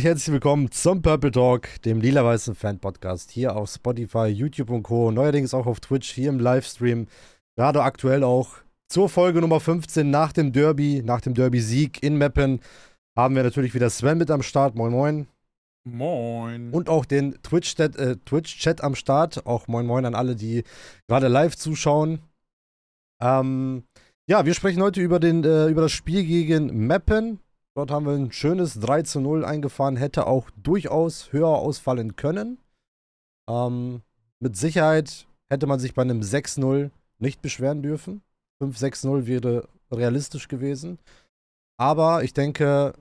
Herzlich willkommen zum Purple Talk, dem lila-weißen Fan-Podcast, hier auf Spotify, YouTube und Co. Neuerdings auch auf Twitch, hier im Livestream. Gerade aktuell auch zur Folge Nummer 15 nach dem Derby, nach dem Derby-Sieg in Meppen, haben wir natürlich wieder Sven mit am Start. Moin, moin. Moin. Und auch den Twitch-Chat äh, Twitch am Start. Auch moin, moin an alle, die gerade live zuschauen. Ähm, ja, wir sprechen heute über, den, äh, über das Spiel gegen Meppen. Dort haben wir ein schönes 3 zu 0 eingefahren, hätte auch durchaus höher ausfallen können. Ähm, mit Sicherheit hätte man sich bei einem 6-0 nicht beschweren dürfen. 5-6-0 wäre realistisch gewesen. Aber ich denke,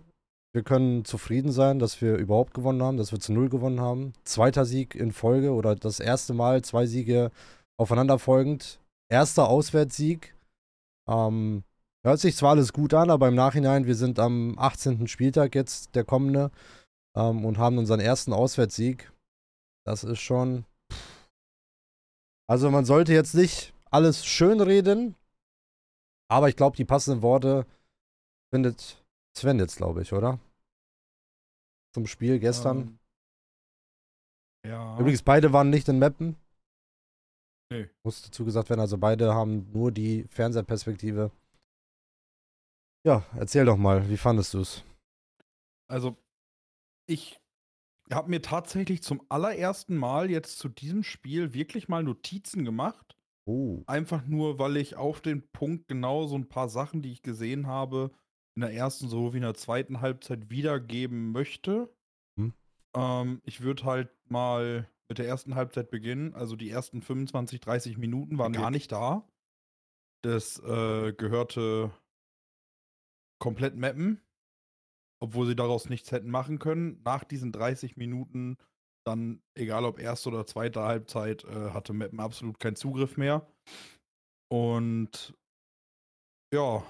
wir können zufrieden sein, dass wir überhaupt gewonnen haben, dass wir zu Null gewonnen haben. Zweiter Sieg in Folge oder das erste Mal zwei Siege aufeinanderfolgend. Erster Auswärtssieg. Ähm, Hört sich zwar alles gut an, aber im Nachhinein, wir sind am 18. Spieltag jetzt, der kommende, ähm, und haben unseren ersten Auswärtssieg. Das ist schon. Also man sollte jetzt nicht alles schön reden, aber ich glaube, die passenden Worte findet Sven jetzt, glaube ich, oder? Zum Spiel gestern. Ähm, ja. Übrigens, beide waren nicht in Mappen. Nee. Muss dazu gesagt werden, also beide haben nur die Fernsehperspektive. Ja, erzähl doch mal, wie fandest du es? Also, ich habe mir tatsächlich zum allerersten Mal jetzt zu diesem Spiel wirklich mal Notizen gemacht. Oh. Einfach nur, weil ich auf den Punkt genau so ein paar Sachen, die ich gesehen habe, in der ersten sowie in der zweiten Halbzeit wiedergeben möchte. Hm. Ähm, ich würde halt mal mit der ersten Halbzeit beginnen. Also die ersten 25, 30 Minuten waren okay. gar nicht da. Das äh, gehörte komplett mappen, obwohl sie daraus nichts hätten machen können. Nach diesen 30 Minuten, dann, egal ob erste oder zweite Halbzeit, äh, hatte Mappen absolut keinen Zugriff mehr. Und ja,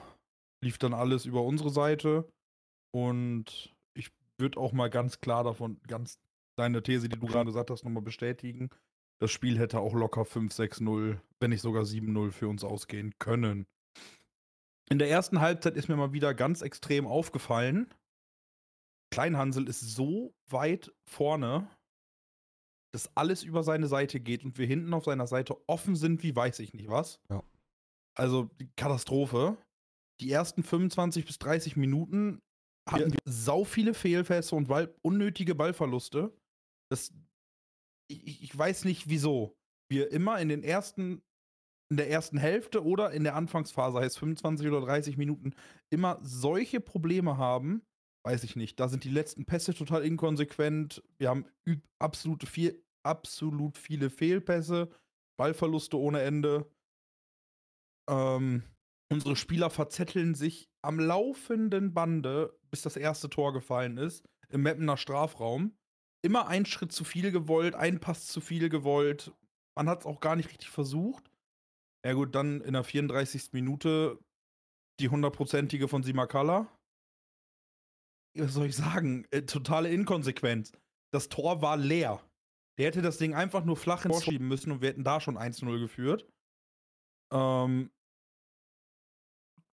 lief dann alles über unsere Seite. Und ich würde auch mal ganz klar davon, ganz deine These, die du gerade gesagt hast, nochmal bestätigen. Das Spiel hätte auch locker 5-6-0, wenn nicht sogar 7-0 für uns ausgehen können. In der ersten Halbzeit ist mir mal wieder ganz extrem aufgefallen. Kleinhansel ist so weit vorne, dass alles über seine Seite geht und wir hinten auf seiner Seite offen sind, wie weiß ich nicht was. Ja. Also Katastrophe. Die ersten 25 bis 30 Minuten hatten wir sau viele Fehlpässe und Ball, unnötige Ballverluste. Das, ich, ich weiß nicht wieso. Wir immer in den ersten in der ersten Hälfte oder in der Anfangsphase, heißt 25 oder 30 Minuten, immer solche Probleme haben, weiß ich nicht. Da sind die letzten Pässe total inkonsequent. Wir haben absolut, viel, absolut viele Fehlpässe, Ballverluste ohne Ende. Ähm, unsere Spieler verzetteln sich am laufenden Bande, bis das erste Tor gefallen ist, im Mappener Strafraum. Immer ein Schritt zu viel gewollt, ein Pass zu viel gewollt. Man hat es auch gar nicht richtig versucht. Ja gut, dann in der 34. Minute die hundertprozentige von Simakala. Was soll ich sagen? Äh, totale Inkonsequenz. Das Tor war leer. Der hätte das Ding einfach nur flach ins Tor schieben müssen und wir hätten da schon 1-0 geführt. Ähm,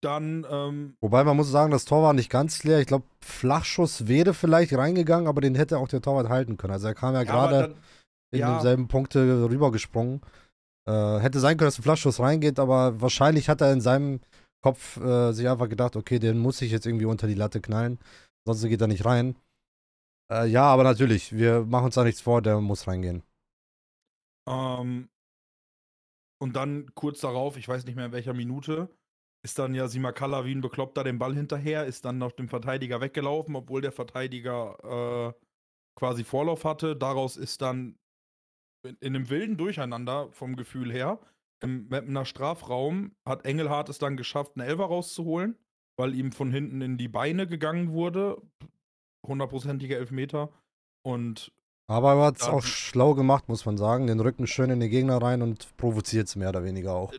dann. Ähm, Wobei man muss sagen, das Tor war nicht ganz leer. Ich glaube, Flachschuss wäre vielleicht reingegangen, aber den hätte auch der Torwart halten können. Also er kam ja, ja gerade in ja, demselben Punkte rübergesprungen. Äh, hätte sein können, dass ein Flaschschuss reingeht, aber wahrscheinlich hat er in seinem Kopf äh, sich einfach gedacht, okay, den muss ich jetzt irgendwie unter die Latte knallen, sonst geht er nicht rein. Äh, ja, aber natürlich, wir machen uns da nichts vor, der muss reingehen. Ähm, und dann kurz darauf, ich weiß nicht mehr in welcher Minute, ist dann ja Simakala wie ein Bekloppter den Ball hinterher, ist dann noch dem Verteidiger weggelaufen, obwohl der Verteidiger äh, quasi Vorlauf hatte. Daraus ist dann in, in einem wilden Durcheinander vom Gefühl her. Im Mappener Strafraum hat Engelhardt es dann geschafft, einen Elfer rauszuholen, weil ihm von hinten in die Beine gegangen wurde. Hundertprozentiger Elfmeter. Und aber er hat es auch schlau gemacht, muss man sagen. Den Rücken schön in den Gegner rein und provoziert es mehr oder weniger auch.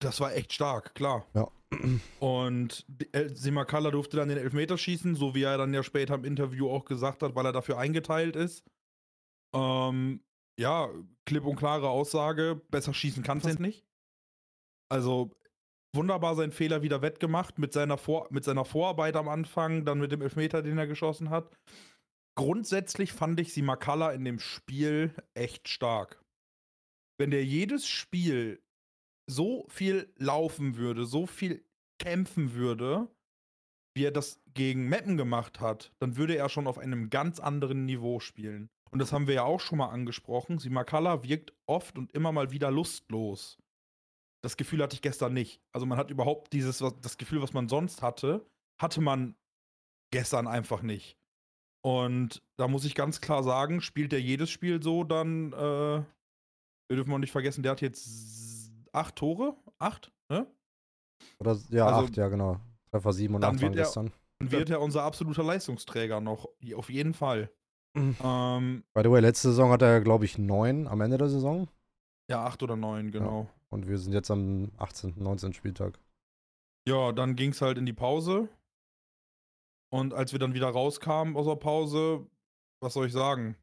Das war echt stark, klar. Ja. Und Simakala durfte dann den Elfmeter schießen, so wie er dann ja später im Interview auch gesagt hat, weil er dafür eingeteilt ist. Ähm, ja, klipp und klare Aussage, besser schießen kannst du nicht. Also wunderbar seinen Fehler wieder wettgemacht mit seiner, Vor mit seiner Vorarbeit am Anfang, dann mit dem Elfmeter, den er geschossen hat. grundsätzlich fand ich Simakala in dem Spiel echt stark. Wenn der jedes Spiel so viel laufen würde, so viel kämpfen würde, wie er das gegen Meppen gemacht hat, dann würde er schon auf einem ganz anderen Niveau spielen. Und das haben wir ja auch schon mal angesprochen. Simakala wirkt oft und immer mal wieder lustlos. Das Gefühl hatte ich gestern nicht. Also man hat überhaupt dieses, das Gefühl, was man sonst hatte, hatte man gestern einfach nicht. Und da muss ich ganz klar sagen, spielt er jedes Spiel so, dann äh, wir dürfen wir nicht vergessen, der hat jetzt acht Tore. Acht, ne? Oder ja, also, acht, ja, genau. Treffer sieben und acht waren gestern. Dann wird er unser absoluter Leistungsträger noch. Auf jeden Fall. Mhm. Ähm, By the way, letzte Saison hat er, glaube ich, neun am Ende der Saison. Ja, acht oder neun, genau. Ja. Und wir sind jetzt am 18., 19. Spieltag. Ja, dann ging es halt in die Pause. Und als wir dann wieder rauskamen aus der Pause, was soll ich sagen?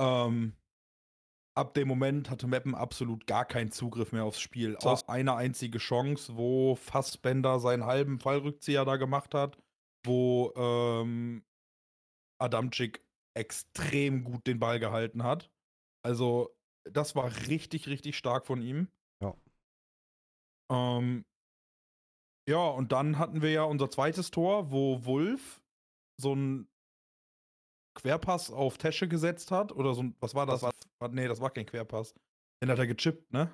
Ähm, ab dem Moment hatte Meppen absolut gar keinen Zugriff mehr aufs Spiel. War eine einzige Chance, wo Fassbender seinen halben Fallrückzieher da gemacht hat, wo ähm, Adamczyk extrem gut den Ball gehalten hat. Also, das war richtig, richtig stark von ihm. Ja. Ähm, ja, und dann hatten wir ja unser zweites Tor, wo Wolf so ein Querpass auf Tesche gesetzt hat. Oder so ein, was war das? Was nee, das war kein Querpass. Den hat er gechippt, ne?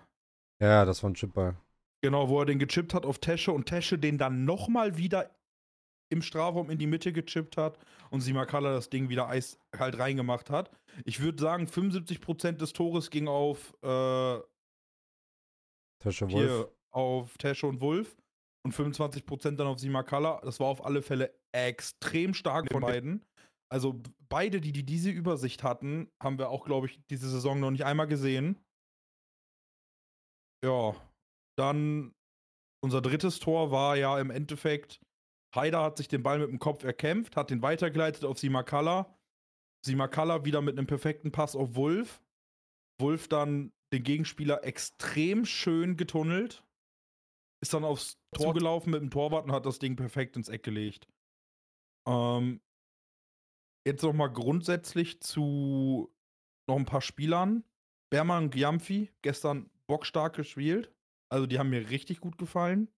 Ja, das war ein Chipball. Genau, wo er den gechippt hat auf Tesche und Tesche den dann nochmal wieder im Strafraum in die Mitte gechippt hat und Simakala das Ding wieder eiskalt reingemacht hat. Ich würde sagen, 75% des Tores ging auf äh, Tesche Wolf. auf Tesche und Wolf und 25% dann auf Simakala. Das war auf alle Fälle extrem stark von beiden. Also beide, die, die diese Übersicht hatten, haben wir auch, glaube ich, diese Saison noch nicht einmal gesehen. Ja, dann unser drittes Tor war ja im Endeffekt, Haider hat sich den Ball mit dem Kopf erkämpft, hat den weitergeleitet auf Simakala. Simakala wieder mit einem perfekten Pass auf Wolf. Wolf dann den Gegenspieler extrem schön getunnelt. Ist dann aufs Tor gelaufen mit dem Torwart und hat das Ding perfekt ins Eck gelegt. Ähm, Jetzt noch mal grundsätzlich zu noch ein paar Spielern. Berman und Giamfi, gestern bockstark gespielt. Also die haben mir richtig gut gefallen.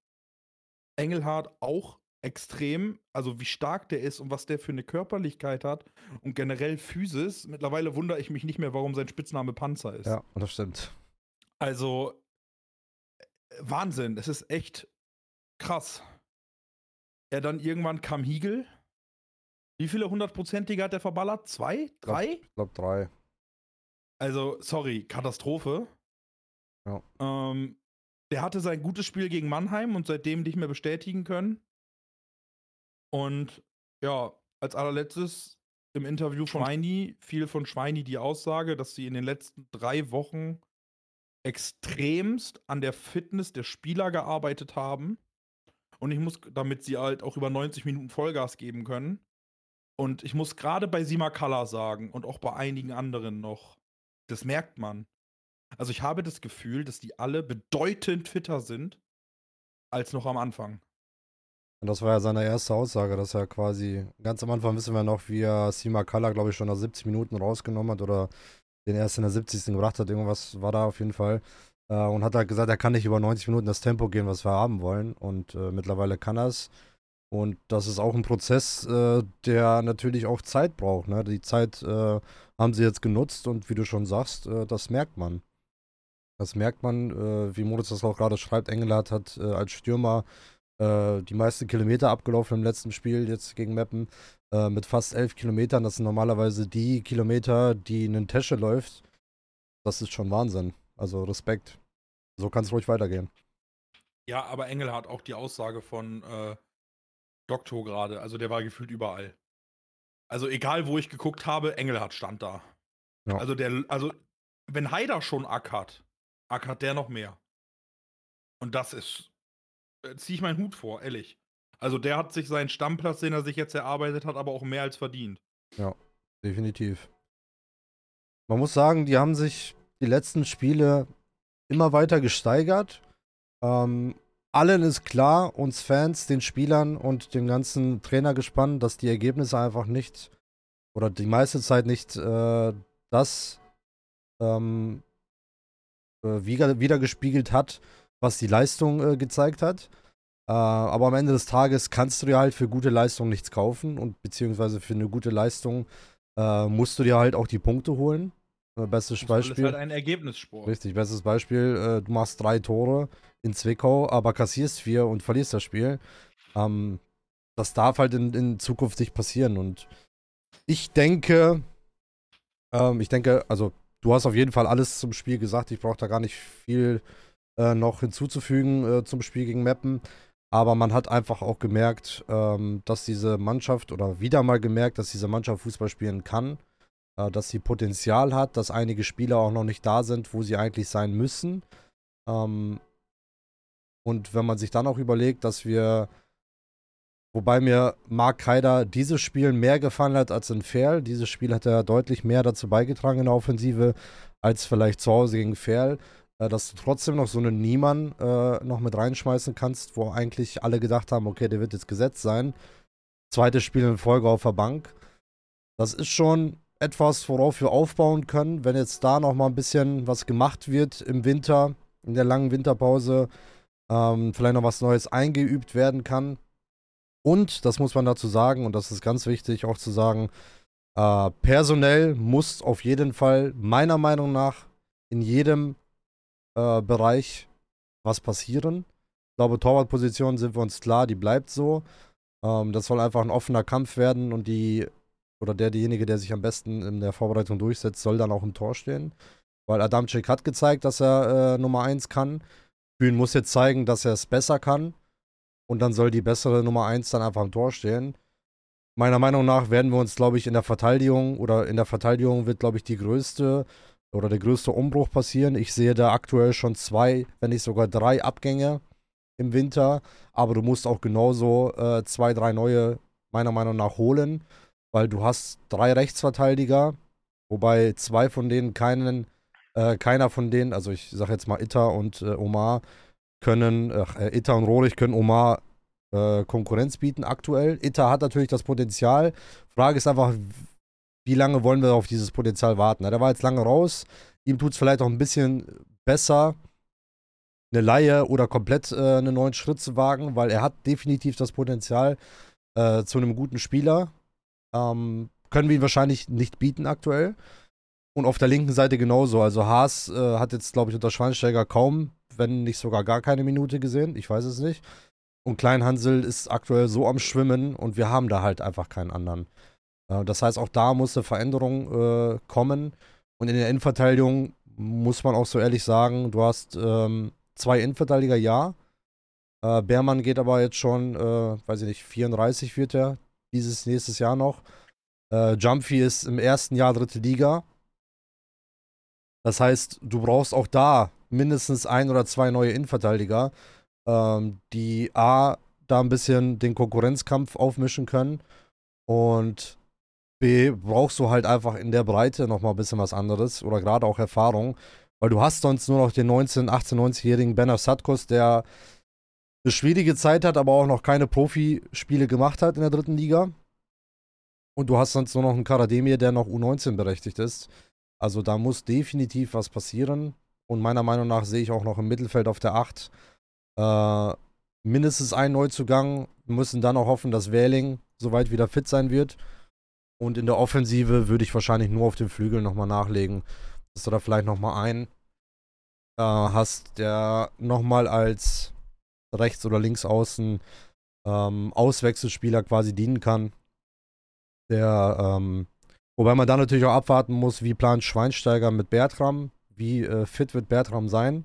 Engelhardt auch extrem, also wie stark der ist und was der für eine Körperlichkeit hat und generell Physis. Mittlerweile wundere ich mich nicht mehr, warum sein Spitzname Panzer ist. Ja, das stimmt. Also äh, Wahnsinn, es ist echt krass. Ja, dann irgendwann kam Hiegel, wie viele hundertprozentige hat der verballert? Zwei? Drei? Ich glaube drei. Also, sorry, Katastrophe. Ja. Ähm, der hatte sein gutes Spiel gegen Mannheim und seitdem nicht mehr bestätigen können. Und ja, als allerletztes im Interview von Schweini fiel von Schweini die Aussage, dass sie in den letzten drei Wochen extremst an der Fitness der Spieler gearbeitet haben. Und ich muss, damit sie halt auch über 90 Minuten Vollgas geben können. Und ich muss gerade bei Sima Kalla sagen und auch bei einigen anderen noch, das merkt man. Also ich habe das Gefühl, dass die alle bedeutend fitter sind als noch am Anfang. Und das war ja seine erste Aussage, dass er quasi, ganz am Anfang wissen wir noch, wie er Sima Kalla, glaube ich, schon nach 70 Minuten rausgenommen hat oder den erst in der 70. gebracht hat. Irgendwas war da auf jeden Fall. Äh, und hat halt gesagt, er kann nicht über 90 Minuten das Tempo gehen, was wir haben wollen. Und äh, mittlerweile kann er es. Und das ist auch ein Prozess, äh, der natürlich auch Zeit braucht. Ne? Die Zeit äh, haben sie jetzt genutzt und wie du schon sagst, äh, das merkt man. Das merkt man, äh, wie Moritz das auch gerade schreibt. Engelhardt hat als Stürmer äh, die meisten Kilometer abgelaufen im letzten Spiel jetzt gegen Meppen mit fast elf Kilometern. Das sind normalerweise die Kilometer, die in den Tesche läuft. Das ist schon Wahnsinn. Also Respekt. So kann es ruhig weitergehen. Ja, aber Engel hat auch die Aussage von Doktor gerade. Also der war gefühlt überall. Also egal, wo ich geguckt habe, Engelhardt stand da. Ja. Also der, also wenn Haider schon ackert, ackert der noch mehr. Und das ist, äh, ziehe ich meinen Hut vor, ehrlich. Also der hat sich seinen Stammplatz, den er sich jetzt erarbeitet hat, aber auch mehr als verdient. Ja, definitiv. Man muss sagen, die haben sich die letzten Spiele immer weiter gesteigert. Ähm, allen ist klar, uns Fans, den Spielern und dem ganzen Trainer gespannt, dass die Ergebnisse einfach nicht oder die meiste Zeit nicht äh, das ähm, äh, wieder, wiedergespiegelt hat, was die Leistung äh, gezeigt hat. Äh, aber am Ende des Tages kannst du dir halt für gute Leistung nichts kaufen und beziehungsweise für eine gute Leistung äh, musst du dir halt auch die Punkte holen. Äh, bestes das Beispiel. ist halt ein Ergebnissport. Richtig, bestes Beispiel, äh, du machst drei Tore in Zwickau, aber kassierst vier und verlierst das Spiel. Ähm, das darf halt in, in Zukunft nicht passieren. Und ich denke, ähm, ich denke, also du hast auf jeden Fall alles zum Spiel gesagt. Ich brauche da gar nicht viel äh, noch hinzuzufügen äh, zum Spiel gegen Meppen. Aber man hat einfach auch gemerkt, ähm, dass diese Mannschaft oder wieder mal gemerkt, dass diese Mannschaft Fußball spielen kann, äh, dass sie Potenzial hat, dass einige Spieler auch noch nicht da sind, wo sie eigentlich sein müssen. Ähm, und wenn man sich dann auch überlegt, dass wir, wobei mir Mark Haider dieses Spiel mehr gefallen hat als in Ferl, dieses Spiel hat er deutlich mehr dazu beigetragen in der Offensive als vielleicht zu Hause gegen Ferl äh, dass du trotzdem noch so einen Niemann äh, noch mit reinschmeißen kannst, wo eigentlich alle gedacht haben, okay, der wird jetzt gesetzt sein. Zweites Spiel in Folge auf der Bank. Das ist schon etwas, worauf wir aufbauen können, wenn jetzt da noch mal ein bisschen was gemacht wird im Winter, in der langen Winterpause, ähm, vielleicht noch was Neues eingeübt werden kann. Und, das muss man dazu sagen, und das ist ganz wichtig auch zu sagen, äh, personell muss auf jeden Fall meiner Meinung nach in jedem äh, Bereich was passieren. Ich glaube, Torwartposition sind wir uns klar, die bleibt so. Ähm, das soll einfach ein offener Kampf werden und die, oder der, derjenige, der sich am besten in der Vorbereitung durchsetzt, soll dann auch im Tor stehen. Weil Adamczyk hat gezeigt, dass er äh, Nummer 1 kann. Bühn muss jetzt zeigen, dass er es besser kann. Und dann soll die bessere Nummer 1 dann einfach im Tor stehen. Meiner Meinung nach werden wir uns, glaube ich, in der Verteidigung oder in der Verteidigung wird, glaube ich, die größte oder der größte Umbruch passieren. Ich sehe da aktuell schon zwei, wenn nicht sogar drei Abgänge im Winter. Aber du musst auch genauso äh, zwei, drei neue, meiner Meinung nach, holen. Weil du hast drei Rechtsverteidiger, wobei zwei von denen keinen, äh, keiner von denen, also ich sage jetzt mal Itta und äh, Omar, können, äh, Itta und Rohrig können Omar äh, Konkurrenz bieten aktuell. Itta hat natürlich das Potenzial. Frage ist einfach, wie lange wollen wir auf dieses Potenzial warten? Der war jetzt lange raus. Ihm tut es vielleicht auch ein bisschen besser, eine Laie oder komplett äh, einen neuen Schritt zu wagen, weil er hat definitiv das Potenzial äh, zu einem guten Spieler. Ähm, können wir ihn wahrscheinlich nicht bieten aktuell. Und auf der linken Seite genauso. Also Haas äh, hat jetzt, glaube ich, unter Schweinsteiger kaum, wenn nicht sogar gar keine Minute gesehen. Ich weiß es nicht. Und Klein Hansel ist aktuell so am Schwimmen und wir haben da halt einfach keinen anderen. Äh, das heißt, auch da muss eine Veränderung äh, kommen. Und in der Innenverteidigung muss man auch so ehrlich sagen, du hast ähm, zwei Innenverteidiger, ja. Äh, Beermann geht aber jetzt schon, äh, weiß ich nicht, 34 wird er dieses nächstes Jahr noch. Äh, Jumpy ist im ersten Jahr dritte Liga. Das heißt, du brauchst auch da mindestens ein oder zwei neue Innenverteidiger, ähm, die A, da ein bisschen den Konkurrenzkampf aufmischen können und B, brauchst du halt einfach in der Breite nochmal ein bisschen was anderes oder gerade auch Erfahrung, weil du hast sonst nur noch den 19, 18, 90-jährigen Benner Satkos, der eine schwierige Zeit hat, aber auch noch keine Profispiele gemacht hat in der dritten Liga. Und du hast sonst nur noch einen Karademir, der noch U19 berechtigt ist. Also da muss definitiv was passieren. Und meiner Meinung nach sehe ich auch noch im Mittelfeld auf der 8 äh, mindestens einen Neuzugang. Wir müssen dann auch hoffen, dass Wähling soweit wieder fit sein wird. Und in der Offensive würde ich wahrscheinlich nur auf den Flügel nochmal nachlegen. Dass du da vielleicht nochmal einen äh, hast, der nochmal als rechts- oder linksaußen ähm, Auswechselspieler quasi dienen kann. Der, ähm, wobei man dann natürlich auch abwarten muss, wie plant Schweinsteiger mit Bertram, wie äh, fit wird Bertram sein.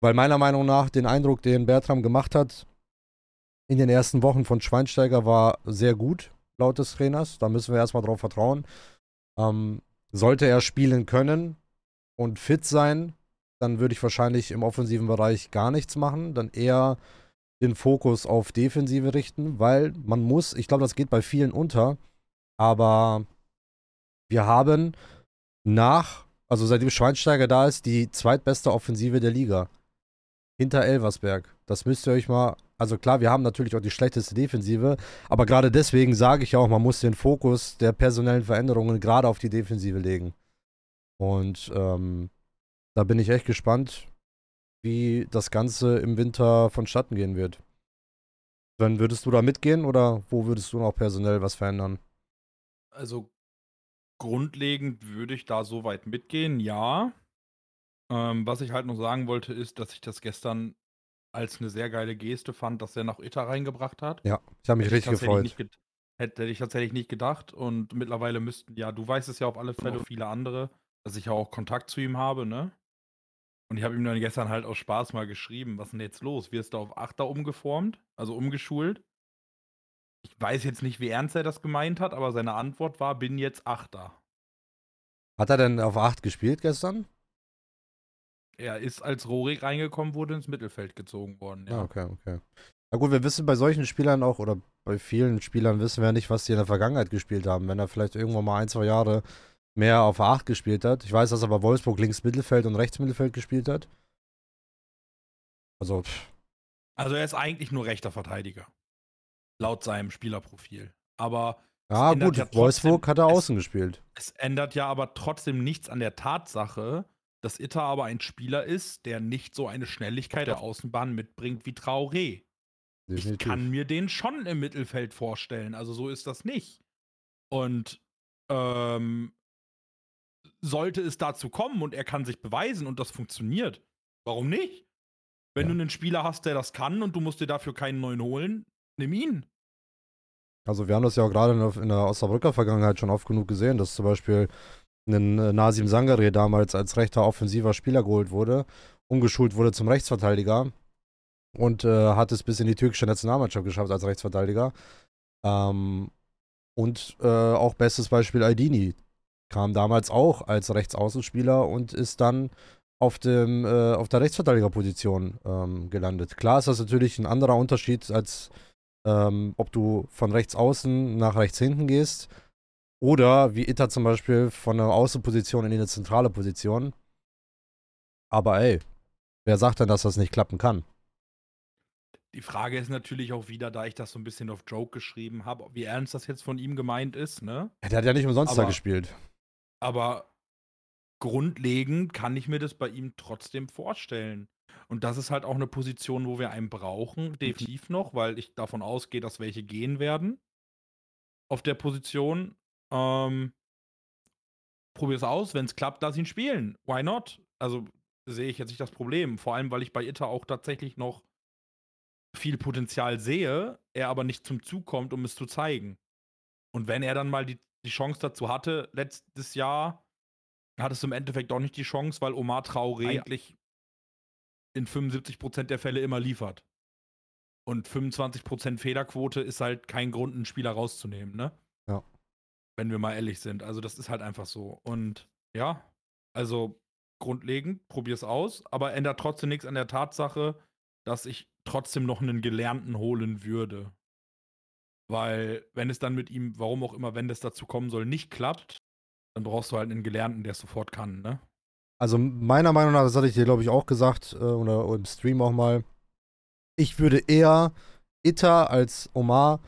Weil meiner Meinung nach den Eindruck, den Bertram gemacht hat in den ersten Wochen von Schweinsteiger war sehr gut laut des Trainers. Da müssen wir erstmal drauf vertrauen. Ähm, sollte er spielen können und fit sein, dann würde ich wahrscheinlich im offensiven Bereich gar nichts machen. Dann eher den Fokus auf Defensive richten, weil man muss, ich glaube, das geht bei vielen unter, aber wir haben nach, also seitdem Schweinsteiger da ist, die zweitbeste Offensive der Liga. Hinter Elversberg. Das müsst ihr euch mal also klar, wir haben natürlich auch die schlechteste Defensive, aber gerade deswegen sage ich auch, man muss den Fokus der personellen Veränderungen gerade auf die Defensive legen. Und ähm, da bin ich echt gespannt, wie das Ganze im Winter vonstatten gehen wird. Dann würdest du da mitgehen oder wo würdest du noch personell was verändern? Also grundlegend würde ich da so weit mitgehen, ja. Ähm, was ich halt noch sagen wollte, ist, dass ich das gestern als eine sehr geile Geste fand, dass er noch Itta reingebracht hat. Ja, ich habe mich Hätte ich richtig gefreut. Hätte ich tatsächlich nicht gedacht. Und mittlerweile müssten, ja, du weißt es ja auf alle Fälle, viele andere, dass ich ja auch Kontakt zu ihm habe, ne? Und ich habe ihm dann gestern halt aus Spaß mal geschrieben, was ist denn jetzt los? Wirst du auf Achter umgeformt, also umgeschult? Ich weiß jetzt nicht, wie ernst er das gemeint hat, aber seine Antwort war, bin jetzt Achter. Hat er denn auf 8 gespielt gestern? Er ist als Rorik reingekommen, wurde ins Mittelfeld gezogen worden, Ja, ja. okay, okay. Na gut, wir wissen bei solchen Spielern auch, oder bei vielen Spielern wissen wir ja nicht, was die in der Vergangenheit gespielt haben. Wenn er vielleicht irgendwann mal ein, zwei Jahre mehr auf 8 gespielt hat. Ich weiß, dass er bei Wolfsburg links Mittelfeld und rechts Mittelfeld gespielt hat. Also, pff, Also er ist eigentlich nur rechter Verteidiger. Laut seinem Spielerprofil. Aber ja gut, ja trotzdem- Wolfsburg hat er es- außen gespielt. es ändert ja aber trotzdem nichts an der Tatsache, dass Itta aber ein Spieler ist, der nicht so eine Schnelligkeit der Außenbahn mitbringt wie Traoré. Ich Definitiv. kann mir den schon im Mittelfeld vorstellen. Also so ist das nicht. Und ähm, sollte es dazu kommen und er kann sich beweisen und das funktioniert, warum nicht? Wenn Ja. du einen Spieler hast, der das kann und du musst dir dafür keinen neuen holen, nimm ihn. Also wir haben das ja auch gerade in der, in der Osnabrücker Vergangenheit schon oft genug gesehen, dass zum Beispiel ein äh, Nasim Sangare damals als rechter offensiver Spieler geholt wurde, umgeschult wurde zum Rechtsverteidiger und äh, hat es bis in die türkische Nationalmannschaft geschafft als Rechtsverteidiger. Ähm, und äh, auch bestes Beispiel Aldini kam damals auch als Rechtsaußenspieler und ist dann auf, dem, äh, auf der Rechtsverteidigerposition ähm, gelandet. Klar ist das natürlich ein anderer Unterschied, als ähm, ob du von rechts außen nach rechts hinten gehst oder wie Itta zum Beispiel von der Außenposition in eine zentrale Position. Aber ey, wer sagt denn, dass das nicht klappen kann? Die Frage ist natürlich auch wieder, da ich das so ein bisschen auf Joke geschrieben habe, wie ernst das jetzt von ihm gemeint ist, ne? Ja, der hat ja nicht umsonst da Aber- gespielt. Aber grundlegend kann ich mir das bei ihm trotzdem vorstellen. Und das ist halt auch eine Position, wo wir einen brauchen, definitiv noch, weil ich davon ausgehe, dass welche gehen werden auf der Position. Ähm, Probier es aus, wenn es klappt, lass ihn spielen. Why not? Also sehe ich jetzt nicht das Problem. Vor allem, weil ich bei Itta auch tatsächlich noch viel Potenzial sehe, er aber nicht zum Zug kommt, um es zu zeigen. Und wenn er dann mal die, die Chance dazu hatte, letztes Jahr, hattest du im Endeffekt auch nicht die Chance, weil Omar Traoré eigentlich in 75% der Fälle immer liefert. Und 25% Fehlerquote ist halt kein Grund, einen Spieler rauszunehmen, ne? Wenn wir mal ehrlich sind. Also, das ist halt einfach so. Und ja, also grundlegend, probier's aus, aber ändert trotzdem nichts an der Tatsache, dass ich trotzdem noch einen Gelernten holen würde. Weil, wenn es dann mit ihm, warum auch immer, wenn das dazu kommen soll, nicht klappt, dann brauchst du halt einen Gelernten, der es sofort kann, ne? Also meiner Meinung nach, das hatte ich dir glaube ich auch gesagt äh, oder im Stream auch mal, ich würde eher Itta als Omar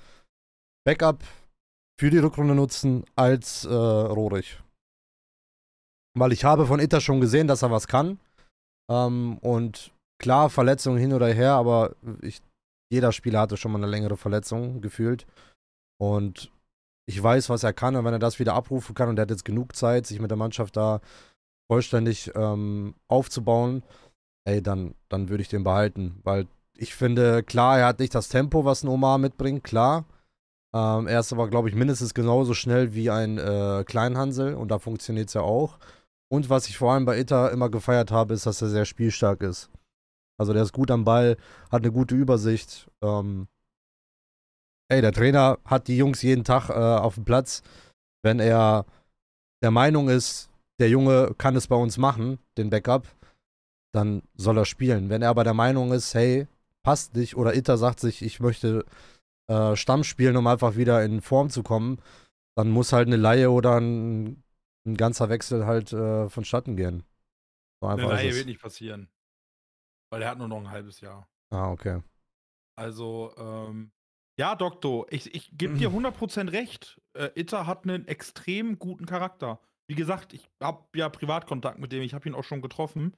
Backup für die Rückrunde nutzen als äh, Rohrig. Weil ich habe von Itta schon gesehen, dass er was kann. Ähm, und klar, Verletzungen hin oder her, aber ich, jeder Spieler hatte schon mal eine längere Verletzung gefühlt. Und ich weiß, was er kann. Und wenn er das wieder abrufen kann und er hat jetzt genug Zeit, sich mit der Mannschaft da vollständig ähm, aufzubauen, ey, dann, dann würde ich den behalten. Weil ich finde, klar, er hat nicht das Tempo, was ein Omar mitbringt, klar. Ähm, er ist aber, glaube ich, mindestens genauso schnell wie ein äh, Kleinhansel und da funktioniert es ja auch. Und was ich vor allem bei Itta immer gefeiert habe, ist, dass er sehr spielstark ist. Also der ist gut am Ball, hat eine gute Übersicht. Ähm, ey, der Trainer hat die Jungs jeden Tag äh, auf dem Platz. Wenn er der Meinung ist, der Junge kann es bei uns machen, den Backup, dann soll er spielen. Wenn er aber der Meinung ist, hey, passt nicht, oder Itta sagt sich, ich möchte äh, Stamm spielen, um einfach wieder in Form zu kommen, dann muss halt eine Laie oder ein, ein ganzer Wechsel halt äh, vonstatten gehen. So Eine ist wird nicht passieren. Weil er hat nur noch ein halbes Jahr. Ah, okay. Also, ähm, ja, Doktor, ich, ich gebe dir 100% recht. Äh, Itter hat einen extrem guten Charakter. Wie gesagt, ich habe ja Privatkontakt mit dem, ich habe ihn auch schon getroffen.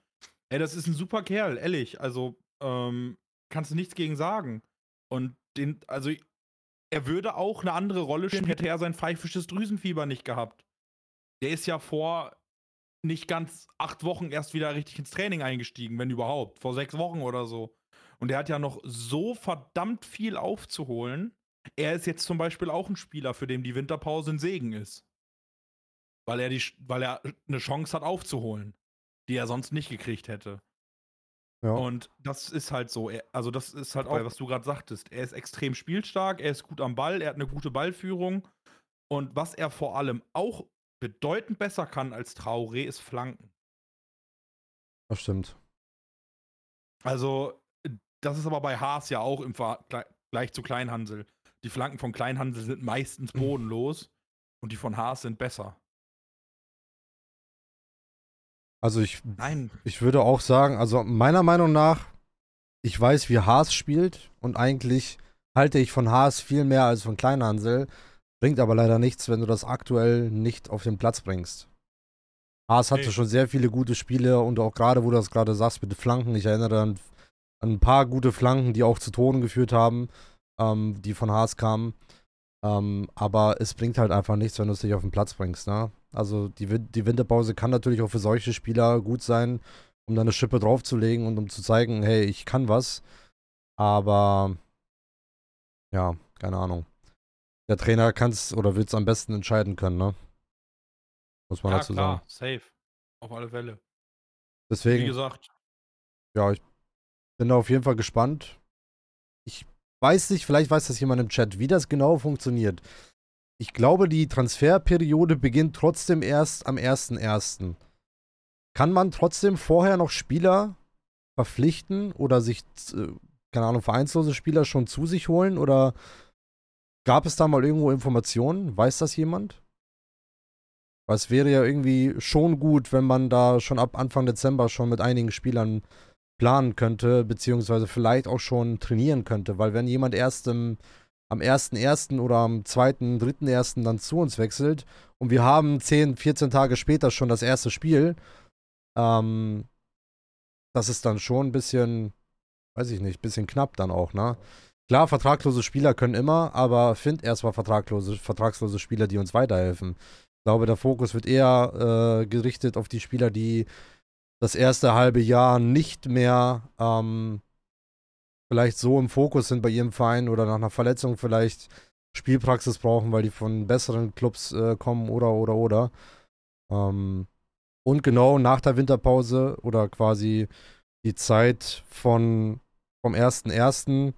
Ey, das ist ein super Kerl, ehrlich. Also, ähm, kannst du nichts gegen sagen. Und den, also, er würde auch eine andere Rolle spielen, hätte er sein pfeifisches Drüsenfieber nicht gehabt. Der ist ja vor nicht ganz acht Wochen erst wieder richtig ins Training eingestiegen, wenn überhaupt. Vor sechs Wochen oder so. Und er hat ja noch so verdammt viel aufzuholen. Er ist jetzt zum Beispiel auch ein Spieler, für den die Winterpause ein Segen ist. Weil er, die, weil er eine Chance hat aufzuholen, die er sonst nicht gekriegt hätte. Ja. Und das ist halt so. also, das ist halt auch, was du gerade sagtest. Er ist extrem spielstark, er ist gut am Ball, er hat eine gute Ballführung. Und was er vor allem auch bedeutend besser kann als Traoré, ist Flanken. Das stimmt. Also, das ist aber bei Haas ja auch im Vergleich zu Kleinhansel. Die Flanken von Kleinhansel sind meistens bodenlos und die von Haas sind besser. Also ich, Nein. ich würde auch sagen, also meiner Meinung nach, ich weiß, wie Haas spielt und eigentlich halte ich von Haas viel mehr als von Kleinhansel. Bringt aber leider nichts, wenn du das aktuell nicht auf den Platz bringst. Haas hatte hey. schon sehr viele gute Spiele und auch gerade, wo du das gerade sagst, mit den Flanken. Ich erinnere an, an, ein paar gute Flanken, die auch zu Toren geführt haben, ähm, die von Haas kamen. Ähm, aber es bringt halt einfach nichts, wenn du es nicht auf den Platz bringst. Ne? Also die, die Winterpause kann natürlich auch für solche Spieler gut sein, um da eine Schippe draufzulegen und um zu zeigen, hey, ich kann was. Aber ja, keine Ahnung. Der Trainer kann es oder will es am besten entscheiden können, ne? Muss man ja, dazu klar, sagen. Safe. Auf alle Fälle. Deswegen. Wie gesagt. Ja, ich bin da auf jeden Fall gespannt. Ich weiß nicht, vielleicht weiß das jemand im Chat, wie das genau funktioniert ich glaube, die Transferperiode beginnt trotzdem erst am 1.1. Kann man trotzdem vorher noch Spieler verpflichten oder sich, äh, keine Ahnung, vereinslose Spieler schon zu sich holen? Oder gab es da mal irgendwo Informationen? Weiß das jemand? Weil es wäre ja irgendwie schon gut, wenn man da schon ab Anfang Dezember schon mit einigen Spielern planen könnte, beziehungsweise vielleicht auch schon trainieren könnte. Weil wenn jemand erst im am 1.1. oder am 2., 3.1. dann zu uns wechselt und wir haben 10, 14 Tage später schon das erste Spiel, ähm, das ist dann schon ein bisschen, weiß ich nicht, ein bisschen knapp dann auch, ne? Klar, vertraglose Spieler können immer, aber find erstmal vertraglose, vertragslose Spieler, die uns weiterhelfen. Ich glaube, der Fokus wird eher äh, gerichtet auf die Spieler, die das erste halbe Jahr nicht mehr ähm, vielleicht so im Fokus sind bei ihrem Verein oder nach einer Verletzung vielleicht Spielpraxis brauchen, weil die von besseren Clubs äh, kommen oder oder oder. Ähm, und genau nach der Winterpause oder quasi die Zeit von vom 1.1.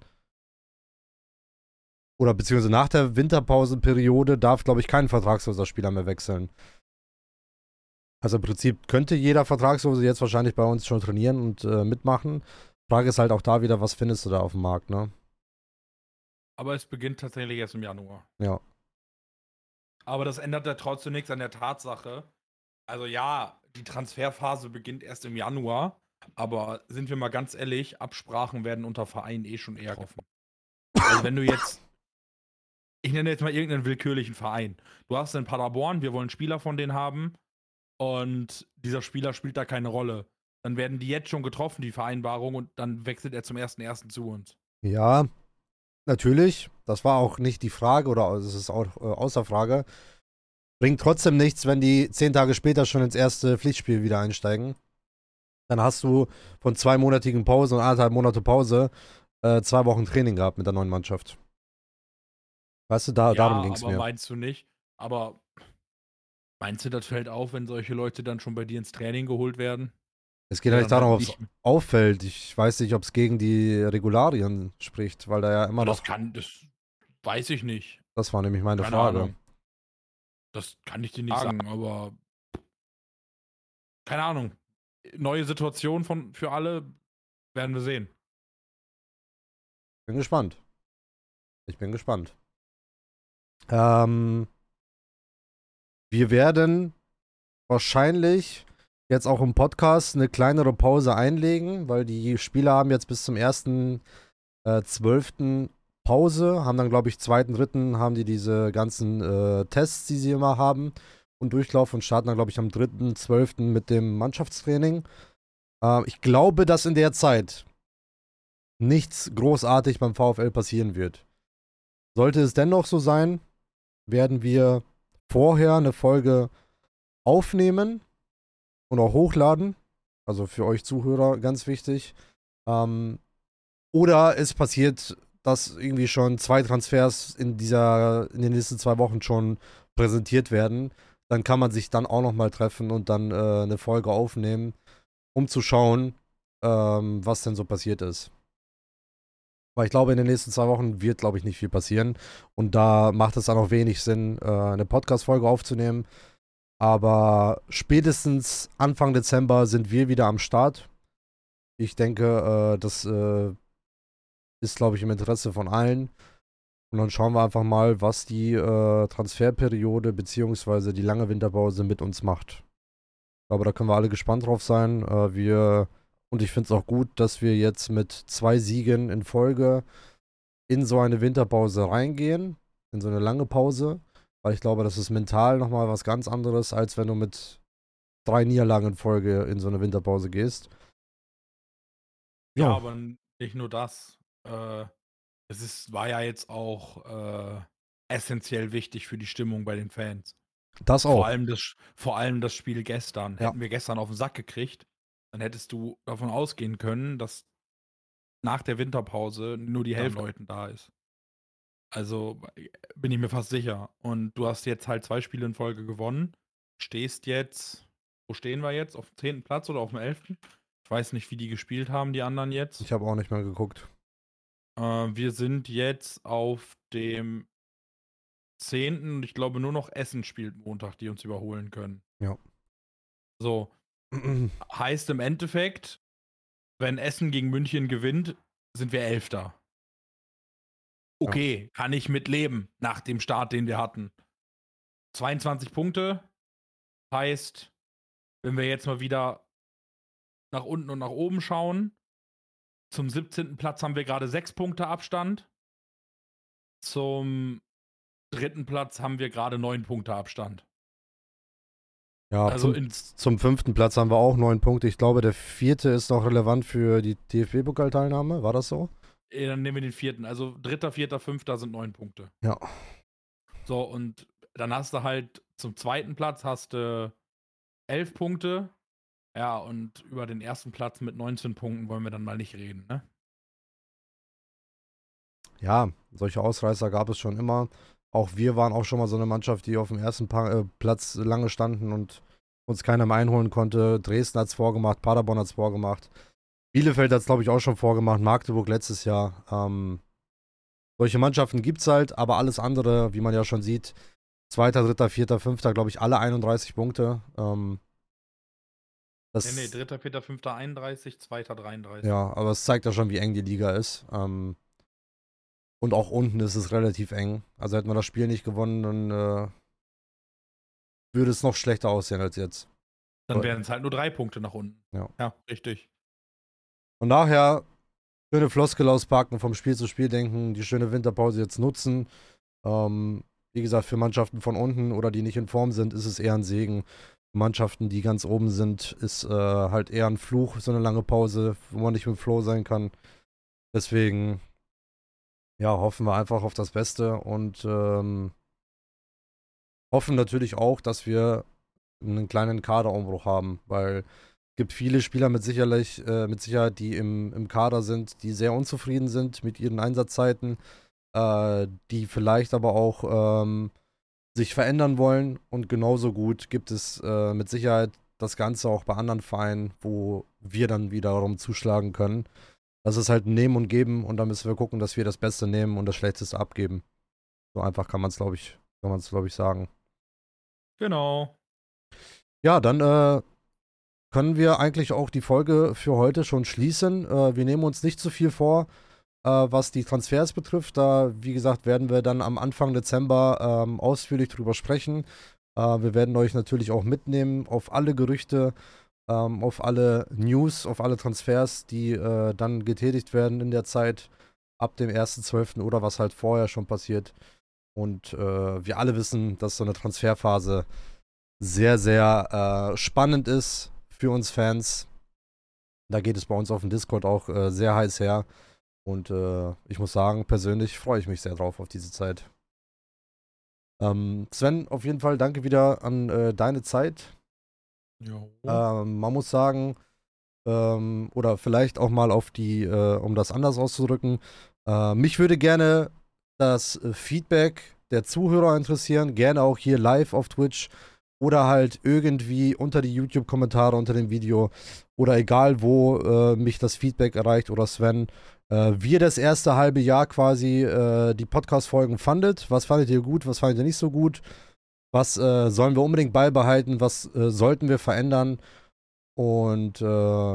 oder beziehungsweise nach der Winterpausenperiode darf, glaube ich, kein vertragsloser Spieler mehr wechseln. Also im Prinzip könnte jeder Vertragslose jetzt wahrscheinlich bei uns schon trainieren und äh, mitmachen. Frage ist halt auch da wieder, was findest du da auf dem Markt, ne? Aber es beginnt tatsächlich erst im Januar. Ja. Aber das ändert ja trotzdem nichts an der Tatsache. Also ja, die Transferphase beginnt erst im Januar, aber sind wir mal ganz ehrlich, Absprachen werden unter Vereinen eh schon eher getroffen. Also wenn du jetzt, ich nenne jetzt mal irgendeinen willkürlichen Verein. Du hast in Paderborn, wir wollen Spieler von denen haben und dieser Spieler spielt da keine Rolle dann werden die jetzt schon getroffen, die Vereinbarung, und dann wechselt er zum 1.1. zu uns. Ja, natürlich. Das war auch nicht die Frage oder es ist auch äh, außer Frage. Bringt trotzdem nichts, wenn die zehn Tage später schon ins erste Pflichtspiel wieder einsteigen. Dann hast du von zweimonatigen Pause und anderthalb Monate Pause äh, zwei Wochen Training gehabt mit der neuen Mannschaft. Weißt du, da, ja, darum ging es mir. meinst du nicht? Aber meinst du, das fällt auf, wenn solche Leute dann schon bei dir ins Training geholt werden? Es geht halt darum, ob es auffällt. Ich weiß nicht, ob es gegen die Regularien spricht, weil da ja immer das noch. Das kann, das weiß ich nicht. Das war nämlich meine keine Frage. Ahnung. Das kann ich dir nicht sagen, aber keine Ahnung. Neue Situation von, für alle werden wir sehen. Bin gespannt. Ich bin gespannt. Ähm, wir werden wahrscheinlich jetzt auch im Podcast eine kleinere Pause einlegen, weil die Spieler haben jetzt bis zum 1. äh, 12. Pause, haben dann, glaube ich, 2.3. haben die diese ganzen äh, Tests, die sie immer haben und durchlaufen und starten dann, glaube ich, am 3.12. mit dem Mannschaftstraining. Äh, ich glaube, dass in der Zeit nichts großartig beim VfL passieren wird. Sollte es dennoch so sein, werden wir vorher eine Folge aufnehmen und auch hochladen. Also für euch Zuhörer ganz wichtig. Ähm, oder es passiert, dass irgendwie schon zwei Transfers in dieser, in den nächsten zwei Wochen schon präsentiert werden. Dann kann man sich dann auch nochmal treffen und dann äh, eine Folge aufnehmen, um zu schauen, ähm, was denn so passiert ist. Weil ich glaube, in den nächsten zwei Wochen wird, glaube ich, nicht viel passieren. Und da macht es dann auch wenig Sinn, äh, eine Podcast-Folge aufzunehmen. Aber spätestens Anfang Dezember sind wir wieder am Start. Ich denke, äh, das äh, ist, glaube ich, im Interesse von allen. Und dann schauen wir einfach mal, was die Transferperiode bzw. die lange Winterpause mit uns macht. Ich glaube, da können wir alle gespannt drauf sein. Wir und ich finde es auch gut, dass wir jetzt mit zwei Siegen in Folge in so eine Winterpause reingehen, in so eine lange Pause, weil ich glaube, das ist mental nochmal was ganz anderes, als wenn du mit drei Niederlagen in Folge in so eine Winterpause gehst. Ja, ja aber nicht nur das. Äh, es ist, war ja jetzt auch äh, essentiell wichtig für die Stimmung bei den Fans. Das auch. Vor allem das, vor allem das Spiel gestern. Ja. Hätten wir gestern auf den Sack gekriegt, dann hättest du davon ausgehen können, dass nach der Winterpause nur die Hälfte. Leuten da ist. Also bin ich mir fast sicher. Und du hast jetzt halt zwei Spiele in Folge gewonnen. Stehst jetzt, wo stehen wir jetzt? Auf dem 10. Platz oder auf dem 11.? Ich weiß nicht, wie die gespielt haben, die anderen jetzt. Ich habe auch nicht mehr geguckt. Äh, wir sind jetzt auf dem 10. und ich glaube nur noch Essen spielt Montag, die uns überholen können. Ja. So, Heißt im Endeffekt, wenn Essen gegen München gewinnt, sind wir Elfter. Okay, ja. kann ich mitleben nach dem Start, den wir hatten. 22 Punkte heißt, wenn wir jetzt mal wieder nach unten und nach oben schauen, zum 17. Platz haben wir gerade 6 Punkte Abstand. Zum dritten Platz haben wir gerade 9 Punkte Abstand. Ja, also zum, zum, fünften Platz haben wir auch neun Punkte. Ich glaube, der vierte ist noch relevant für die DFB-Pokalteilnahme. War das so? Ja, dann nehmen wir den vierten. Also dritter, vierter, fünfter sind neun Punkte. Ja. So, und dann hast du halt zum zweiten Platz hast du elf Punkte. Ja, und über den ersten Platz mit 19 Punkten wollen wir dann mal nicht reden, ne? Ja, solche Ausreißer gab es schon immer auch wir waren auch schon mal so eine Mannschaft, die auf dem ersten pa äh, Platz lange standen und uns keiner mehr einholen konnte. Dresden hat es vorgemacht, Paderborn hat es vorgemacht. Bielefeld hat es, glaube ich, auch schon vorgemacht, Magdeburg letztes Jahr. Ähm, solche Mannschaften gibt es halt, aber alles andere, wie man ja schon sieht, zweiter, dritter, vierter, fünfter, glaube ich, alle 31 Punkte. Ähm, das, nee, nee, dritter, vierter, fünfter 31, zweiter 33. Ja, aber es zeigt ja schon, wie eng die Liga ist. Ähm, und auch unten ist es relativ eng. Also hätten wir das Spiel nicht gewonnen, dann äh, würde es noch schlechter aussehen als jetzt. Dann wären es halt nur drei Punkte nach unten. Ja. Ja, richtig. Und nachher schöne Floskel auspacken, vom Spiel zu Spiel denken, die schöne Winterpause jetzt nutzen. Ähm, wie gesagt, für Mannschaften von unten oder die nicht in Form sind, ist es eher ein Segen. Für Mannschaften, die ganz oben sind, ist äh, halt eher ein Fluch, so eine lange Pause, wo man nicht mit Flow sein kann. Deswegen ja, hoffen wir einfach auf das Beste und ähm, hoffen natürlich auch, dass wir einen kleinen Kaderumbruch haben, weil es gibt viele Spieler mit, sicherlich, äh, mit Sicherheit, die im, im Kader sind, die sehr unzufrieden sind mit ihren Einsatzzeiten, äh, die vielleicht aber auch ähm, sich verändern wollen und genauso gut gibt es äh, mit Sicherheit das Ganze auch bei anderen Vereinen, wo wir dann wiederum zuschlagen können. Das ist halt ein Nehmen und Geben und da müssen wir gucken, dass wir das Beste nehmen und das Schlechteste abgeben. So einfach kann man es, glaube ich, kann man es, glaube ich, sagen. Genau. Ja, dann äh, können wir eigentlich auch die Folge für heute schon schließen. Äh, wir nehmen uns nicht zu viel vor, äh, was die Transfers betrifft. Da, wie gesagt, werden wir dann am Anfang Dezember ähm, ausführlich drüber sprechen. Äh, wir werden euch natürlich auch mitnehmen auf alle Gerüchte, ähm, auf alle News, auf alle Transfers, die äh, dann getätigt werden in der Zeit. ab dem 1.12. oder was halt vorher schon passiert. Und äh, wir alle wissen, dass so eine Transferphase sehr, sehr äh, spannend ist für uns Fans. Da geht es bei uns auf dem Discord auch äh, sehr heiß her. Und äh, ich muss sagen, persönlich freue ich mich sehr drauf auf diese Zeit. Ähm, Sven, auf jeden Fall danke wieder an äh, deine Zeit. Ähm, man muss sagen, ähm, oder vielleicht auch mal auf die, äh, um das anders auszudrücken, äh, mich würde gerne das äh, Feedback der Zuhörer interessieren, gerne auch hier live auf Twitch oder halt irgendwie unter die YouTube-Kommentare unter dem Video oder egal wo äh, mich das Feedback erreicht oder Sven, äh, wie ihr das erste halbe Jahr quasi äh, die Podcast-Folgen fandet. Was fandet ihr gut, was fandet ihr nicht so gut? Was äh, sollen wir unbedingt beibehalten? Was äh, sollten wir verändern? Und äh,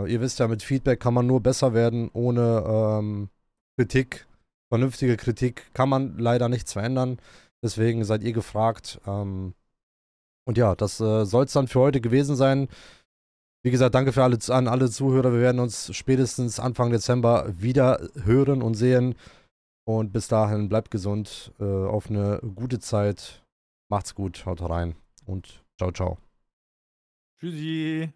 ihr wisst ja, mit Feedback kann man nur besser werden. Ohne ähm, Kritik, vernünftige Kritik, kann man leider nichts verändern. Deswegen seid ihr gefragt. Ähm, und ja, das äh, soll es dann für heute gewesen sein. Wie gesagt, danke für alle, an alle Zuhörer. Wir werden uns spätestens Anfang Dezember wieder hören und sehen. Und bis dahin bleibt gesund, äh, auf eine gute Zeit. Macht's gut, haut rein und ciao, ciao. Tschüssi.